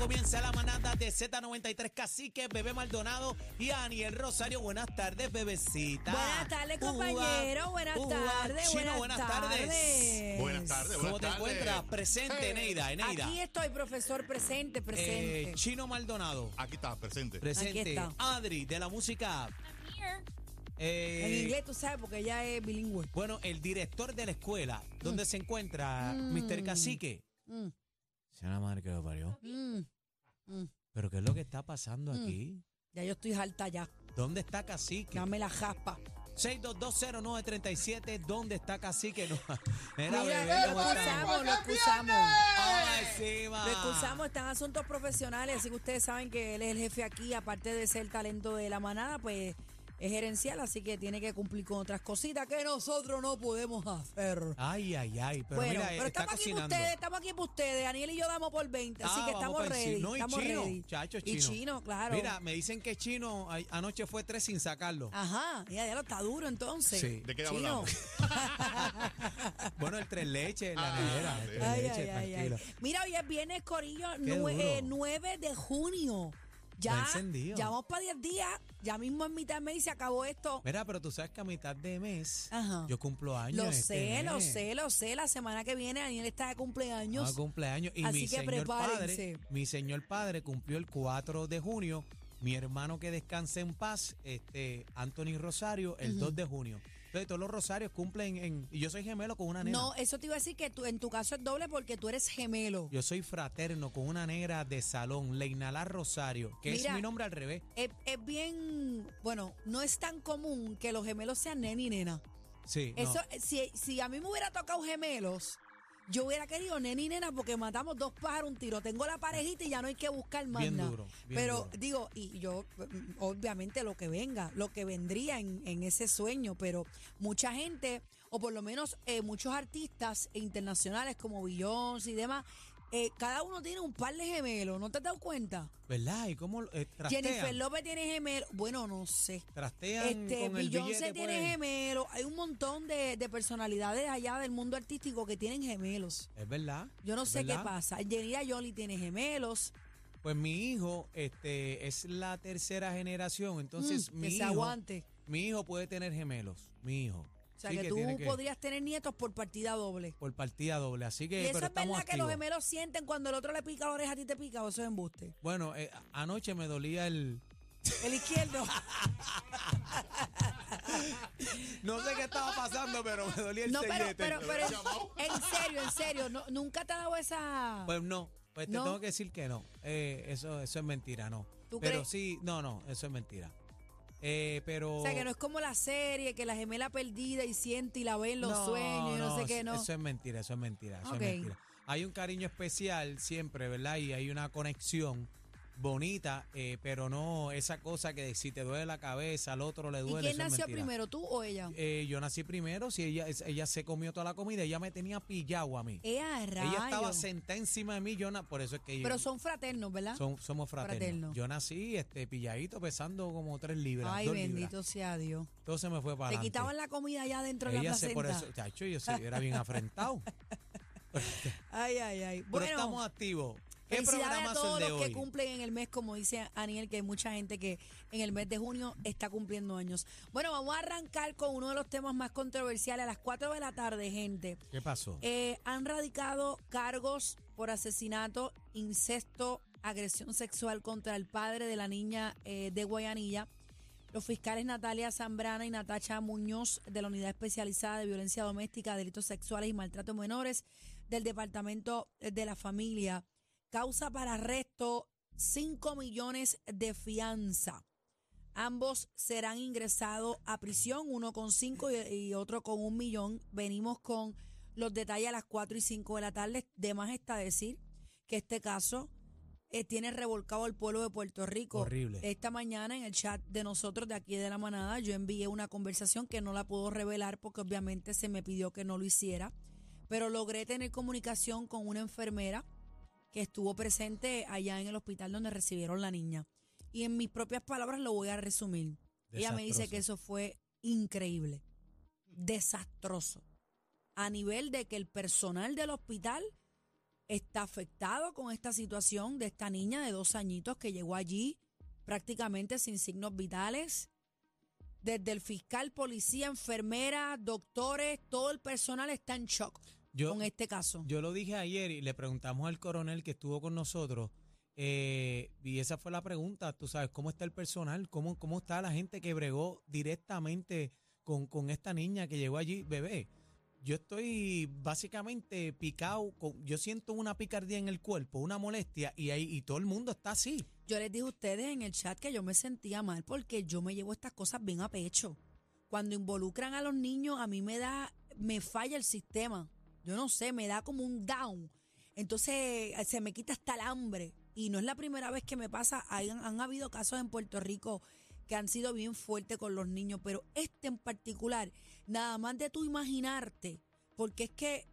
Comienza la manada de Z93 Cacique, Bebé Maldonado y Aniel Rosario. Buenas tardes, bebecita. Buenas tardes, compañero. Buenas tardes. Chino, buenas, buenas tardes. Buenas tardes, ¿Cómo buenas te tardes. encuentras? Presente, Neida, Neida. Aquí estoy, profesor, presente, presente. Eh, Chino Maldonado. Aquí está, presente. Presente. Aquí está. Adri, de la música. Eh, en inglés, tú sabes, porque ella es bilingüe. Bueno, el director de la escuela, ¿dónde se encuentra Mr. Cacique? Mm, Sea la madre que lo parió. mm. ¿Pero qué es lo que está pasando aquí? Ya yo estoy harta ya. ¿Dónde está Cacique? Dame la jaspa. 6220937, ¿dónde está Cacique? No. Mira, Mira, bebé, lo excusamos, lo excusamos. Lo excusamos, están asuntos profesionales, así que ustedes saben que él es el jefe aquí, aparte de ser talento de la manada, pues es gerencial, así que tiene que cumplir con otras cositas que nosotros no podemos hacer. Ay, ay, ay. Pero bueno, mira, pero está estamos aquí por cocinando. ustedes, estamos aquí por ustedes. Daniel y yo damos por 20, así Ah, que vamos estamos ready. No, y estamos chino, ready. chacho, Y chino. chino, claro. Mira, me dicen que chino anoche fue tres sin sacarlo. Ajá, ya, ya lo está duro entonces. Sí. ¿De qué Chino. hablamos? Bueno, el tres leches la Ah, nevera. sí. tres Ay, leches, ay, ay, ay. tranquilo. Mira, hoy es viernes, Corillo, Qué nue- duro. eh, 9 de junio. Ya, encendido. ya vamos para 10 días, ya mismo en mitad de mes y se acabó esto. Mira, pero tú sabes que a mitad de mes Ajá. yo cumplo años. Lo este sé, lo sé, lo sé. La semana que viene Daniel está de cumpleaños. Ah, cumpleaños. Y Así mi que señor padre, prepárense. mi señor padre cumplió el 4 de junio. Mi hermano que descanse en paz, este, Anthony Rosario, el 2 de junio. Entonces todos los Rosarios cumplen en. Y yo soy gemelo con una nena. No, eso te iba a decir que tú, en tu caso es doble porque tú eres gemelo. Yo soy fraterno con una negra de salón, Leinala Rosario, que Mira. es mi nombre al revés. Es, es bien, bueno, no es tan común que los gemelos sean nena y nena. Sí. no. Eso, si, si a mí me hubiera tocado gemelos, yo hubiera querido nena y nena porque matamos dos pájaros un tiro. Tengo la parejita y ya no hay que buscar más Bien nada. duro, bien Pero duro. digo, y yo, mm, obviamente lo que venga, lo que vendría en, en ese sueño, pero mucha gente, o por lo menos eh, muchos artistas internacionales como Beyoncé y demás, eh, cada uno tiene un par de gemelos, ¿no te has dado cuenta? ¿Verdad? ¿Y cómo eh, trastean? Jennifer López tiene gemelos, bueno, no sé. Trastean Este, con el billete tiene por ahí. gemelos. Hay un montón de, de personalidades allá del mundo artístico que tienen gemelos. Es verdad. Yo no sé qué pasa. Jenny Jolie tiene gemelos. Pues mi hijo este, es la tercera generación, entonces Mm, mi que se hijo, aguante. mi hijo puede tener gemelos, mi hijo. O sea, Sí que, tú que- podrías tener nietos por partida doble. por partida doble, así ¿Y que eso pero es verdad estamos que los activos. gemelos sienten cuando el otro le pica la oreja a ti te pica o eso es embuste? Bueno, eh, anoche me dolía el El izquierdo. no sé qué estaba pasando, pero me dolía el no, pero, pero, pero en serio, en serio, no, nunca te ha dado esa... Pues no, pues te No. tengo que decir que no. Eh, eso, eso es mentira, no. ¿Tú pero crees? sí, no, no, eso es mentira. Eh, pero. O sea, que no es como la serie, que la gemela perdida y siente y la ve en los sueños y no, sé qué, no. Eso es mentira, eso es mentira, eso es mentira. Hay un cariño especial siempre, ¿verdad? Y hay una conexión bonita, eh, pero no esa cosa que si te duele la cabeza, al otro le ¿Y duele. quién eso es nació primero, tú o ella? Eh, yo nací primero, si ella, ella se comió toda la comida, ella me tenía pillado a mí. Ella es Ella estaba sentada encima de mí, yo na- por eso es que yo- Pero son fraternos, ¿verdad? son- somos fraternos. Yo nací este pilladito pesando como tres libras. Ay, bendito libras. sea Dios. Se me fue para Te adelante. quitaban la comida allá dentro de la Ella se por placenta. eso, chacho, yo sí, era bien afrentado. Ay, ay, ay. Pero Bueno, estamos activos. ¿Qué felicidades a todos los que hoy? cumplen en el mes, como dice Aniel, que hay mucha gente que en el mes de junio está cumpliendo años. Bueno, vamos a arrancar con uno de los temas más controversiales a las 4 de la tarde, gente. ¿Qué pasó? Eh, han radicado cargos por asesinato, incesto, agresión sexual contra el padre de la niña eh, de Guayanilla. Los fiscales Natalia Zambrana y Natacha Muñoz de la Unidad Especializada de Violencia Doméstica, Delitos Sexuales y Maltrato Menores del Departamento de la Familia. Causa para arresto 5 millones de fianza. Ambos serán ingresados a prisión, uno con cinco y, y otro con un millón. Venimos con los detalles a las 4 y 5 de la tarde. De más está decir que este caso eh, tiene revolcado al pueblo de Puerto Rico. Horrible. Esta mañana en el chat de nosotros de aquí de la manada yo envié una conversación que no la puedo revelar porque obviamente se me pidió que no lo hiciera, pero logré tener comunicación con una enfermera que estuvo presente allá en el hospital donde recibieron la niña. Y en mis propias palabras lo voy a resumir. Ella me dice que eso fue increíble, desastroso, a nivel de que el personal del hospital está afectado con esta situación de esta niña de dos añitos que llegó allí prácticamente sin signos vitales. Desde el fiscal, policía, enfermera, doctores, todo el personal está en shock Yo, con este caso. yo lo dije ayer y le preguntamos al coronel que estuvo con nosotros. eh, y esa fue la pregunta, tú sabes, ¿cómo está el personal? ¿Cómo, cómo está la gente que bregó directamente con, con esta niña que llegó allí, bebé? Yo estoy básicamente picado, con, yo siento una picardía en el cuerpo, una molestia, y ahí y todo el mundo está así. Yo les dije a ustedes en el chat que yo me sentía mal porque yo me llevo estas cosas bien a pecho. Cuando involucran a los niños, a mí me da, me falla el sistema. Yo no sé, me da como un down. Entonces eh, se me quita hasta el hambre. Y no es la primera vez que me pasa. Hay- han, habido casos en Puerto Rico que han sido bien fuertes con los niños, pero este en particular, nada más de tú imaginarte, porque es que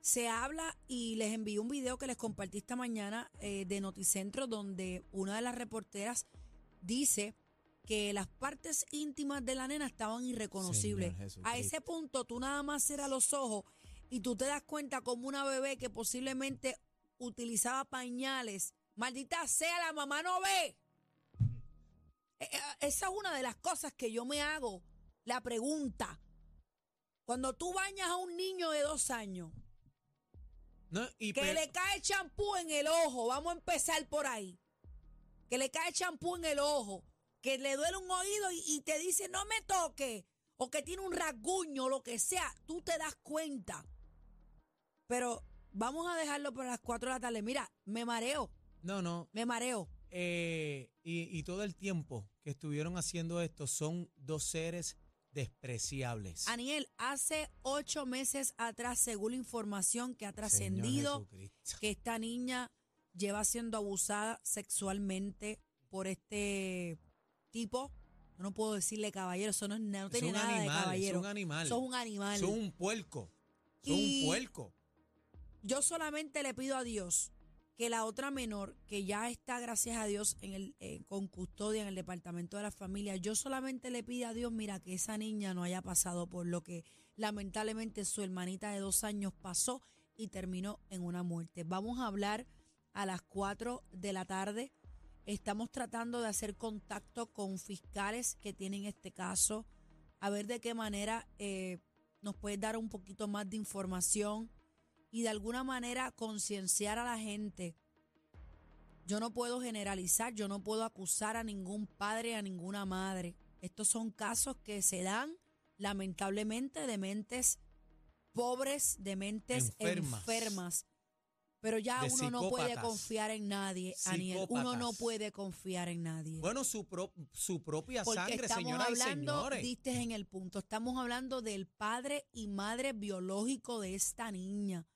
se habla y les envié un video que les compartí esta mañana eh, de Noticentro donde una de las reporteras dice que las partes íntimas de la nena estaban irreconocibles. A ese punto tú nada más cierras los ojos y tú te das cuenta como una bebé que posiblemente utilizaba pañales. Maldita sea, la mamá no ve. Eh, eh, Esa es una de las cosas que yo me hago. La pregunta. Cuando tú bañas a un niño de dos años, ¿no? Y que pe- le cae champú en el ojo, vamos a empezar por ahí. Que le cae champú en el ojo, que le duele un oído y, y te dice no me toque, o que tiene un rasguño, lo que sea, tú te das cuenta. Pero vamos a dejarlo para las 4 de la tarde. Mira, me mareo, no, no. me mareo. Eh, y, y todo el tiempo que estuvieron haciendo esto son dos seres despreciables. Aniel, hace ocho meses atrás, según la información que ha trascendido, que esta niña lleva siendo abusada sexualmente por este tipo. No puedo decirle caballero, eso no, no tiene nada de animal, caballero. es un animal. Eso es un animal. Son un puerco. Son Y- un puerco. Yo solamente le pido a Dios que la otra menor, que ya está, gracias a Dios, en el, eh, con custodia en el departamento de la familia, yo solamente le pido a Dios, mira, que esa niña no haya pasado por lo que lamentablemente su hermanita de dos años pasó y terminó en una muerte. Vamos a hablar a las 4 de la tarde. Estamos tratando de hacer contacto con fiscales que tienen este caso, a ver de qué manera eh, nos puede dar un poquito más de información y de alguna manera concienciar a la gente. Yo no puedo generalizar, yo no puedo acusar a ningún padre, a ninguna madre. Estos son casos que se dan lamentablemente de mentes pobres, de mentes Enfermas. enfermas. Pero ya uno no puede confiar en nadie, Aniel. Uno no puede confiar en nadie. Bueno, su, pro- su propia Porque sangre, estamos señoras y hablando, señores. diste en el punto, estamos hablando del padre y madre biológico de esta niña.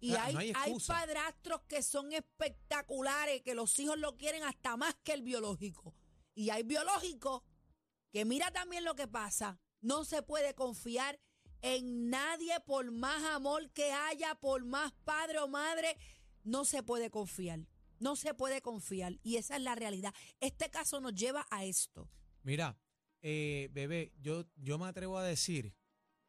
Y hay, no hay hay padrastros que son espectaculares, que los hijos lo quieren hasta más que el biológico. Y hay biológicos que mira también lo que pasa. No se puede confiar en nadie por más amor que haya, por más padre o madre. No se puede confiar. No se puede confiar. Y esa es la realidad. Este caso nos lleva a esto. Mira, eh, bebé, yo, yo me atrevo a decir,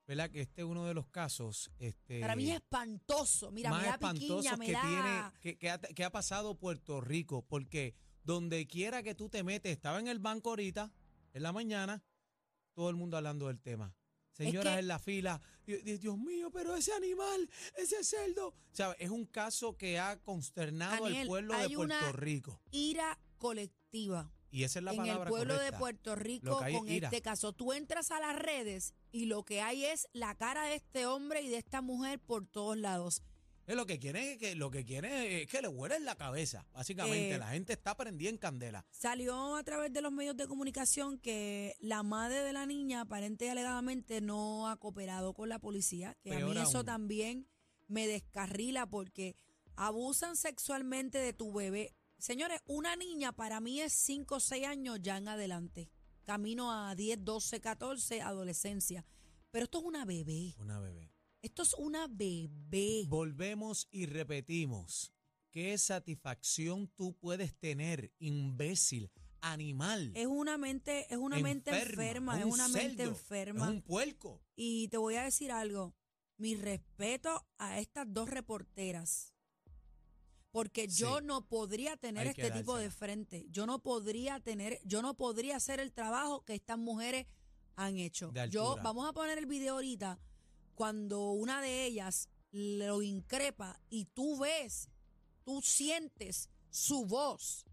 ¿verdad? Que este es uno de los casos este, Para mí es espantoso. Mira, más me da espantosos piquiña, me que, da... tiene, que, que ha, que ha pasado Puerto Rico, porque donde quiera que tú te metes, estaba en el banco ahorita, en la mañana, todo el mundo hablando del tema. Señoras que- en la fila, Dios, Dios mío, pero ese animal, ese cerdo. ¿Sabes? Es un caso que ha consternado al pueblo de Puerto una- Rico. Ira colectiva. Y esa es la en palabra el pueblo de. Puerto Rico con ira. este caso. Tú entras a las redes y lo que hay es la cara de este hombre y de esta mujer por todos lados. Es lo que quieren es que lo que quieren es que le huelen la cabeza. Básicamente, Eh, la gente está prendida en candela. Salió a través de los medios de comunicación que la madre de la niña aparente y alegadamente no ha cooperado con la policía, que a mí eso también me descarrila porque abusan sexualmente de tu bebé. Señores, una niña para mí es 5 o 6 años ya en adelante. Camino a 10, 12, 14, adolescencia. Pero esto es una bebé. Una bebé. Esto es una bebé. Volvemos y repetimos. ¿Qué satisfacción tú puedes tener, imbécil, animal? Es una mente, es una mente enferma, es un una mente enferma. Es un puerco. Y te voy a decir algo. Mi respeto a estas dos reporteras. Porque yo no podría tener este tipo de frente. Yo no podría tener, yo no podría hacer el trabajo que estas mujeres han hecho. Yo, vamos a poner el video ahorita, cuando una de ellas lo increpa y tú ves, tú sientes su voz,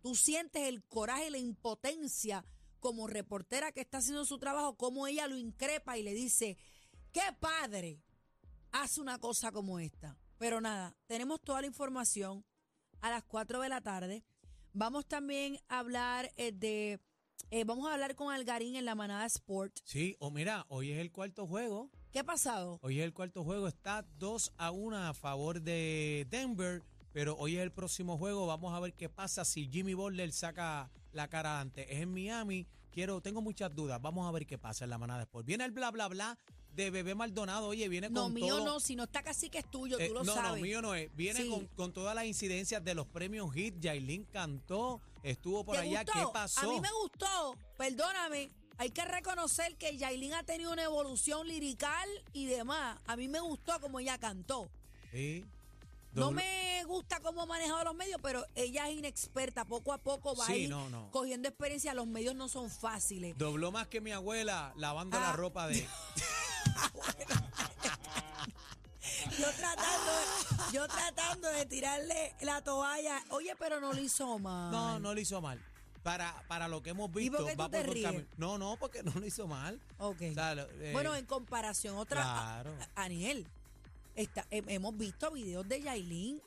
tú sientes el coraje y la impotencia como reportera que está haciendo su trabajo, como ella lo increpa y le dice, ¿qué padre hace una cosa como esta? Pero nada, tenemos toda la información a las 4 de la tarde. Vamos también a hablar eh, de, eh, vamos a hablar con Algarín en la manada Sport. Sí, o mira, hoy es el cuarto juego. ¿Qué ha pasado? Hoy es el cuarto juego. Está 2 a 1 a favor de Denver. Pero hoy es el próximo juego. Vamos a ver qué pasa si Jimmy Butler saca la cara antes. Es en Miami. Quiero, tengo muchas dudas. Vamos a ver qué pasa en la manada después. Viene el bla bla bla de Bebé Maldonado. Oye, viene No, con mío todo. no, si no está casi que es tuyo, Eh, tú lo no, sabes. no, mío no es. Viene Sí. con, con todas las incidencias de los premios HIT. Yailin cantó, estuvo por ¿Te allá. gustó? ¿Qué pasó? A mí me gustó, perdóname. Hay que reconocer que Yailin ha tenido una evolución lirical y demás. A mí me gustó como ella cantó. Sí. No me gusta cómo ha manejado los medios, pero ella es inexperta. Poco a poco va a Sí, ir no, no. cogiendo experiencia. Los medios no son fáciles. Dobló más que mi abuela lavando la Ah. ropa de. Yo tratando, yo tratando de tirarle la toalla. Oye, pero no lo hizo mal. No, no lo hizo mal. Para, para lo que hemos ¿Y visto, por qué tú va te por ríes? No, no, porque no lo hizo mal. Ok. O sea, lo- eh, bueno, en comparación, otra. claro. a- Aniel, está- he- hemos visto videos de Yailin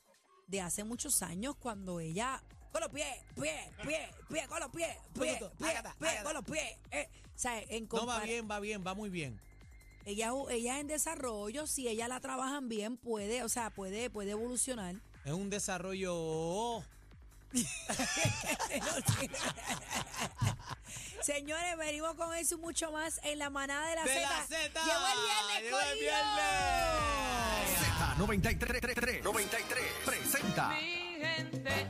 de hace muchos años cuando ella. Con los pies, pies, pies, pies, con los pies, ágata, pies, ágata. con los pies. eh. O sea, en no va bien, va bien, va muy bien. Ella, ella en desarrollo, si ella la trabajan bien, puede, o sea, puede, puede evolucionar. Es un desarrollo. Señores, venimos con eso y mucho más en la manada de la Z. Llegó el viernes, Llegó el viernes. Z93, 93 presenta Mi gente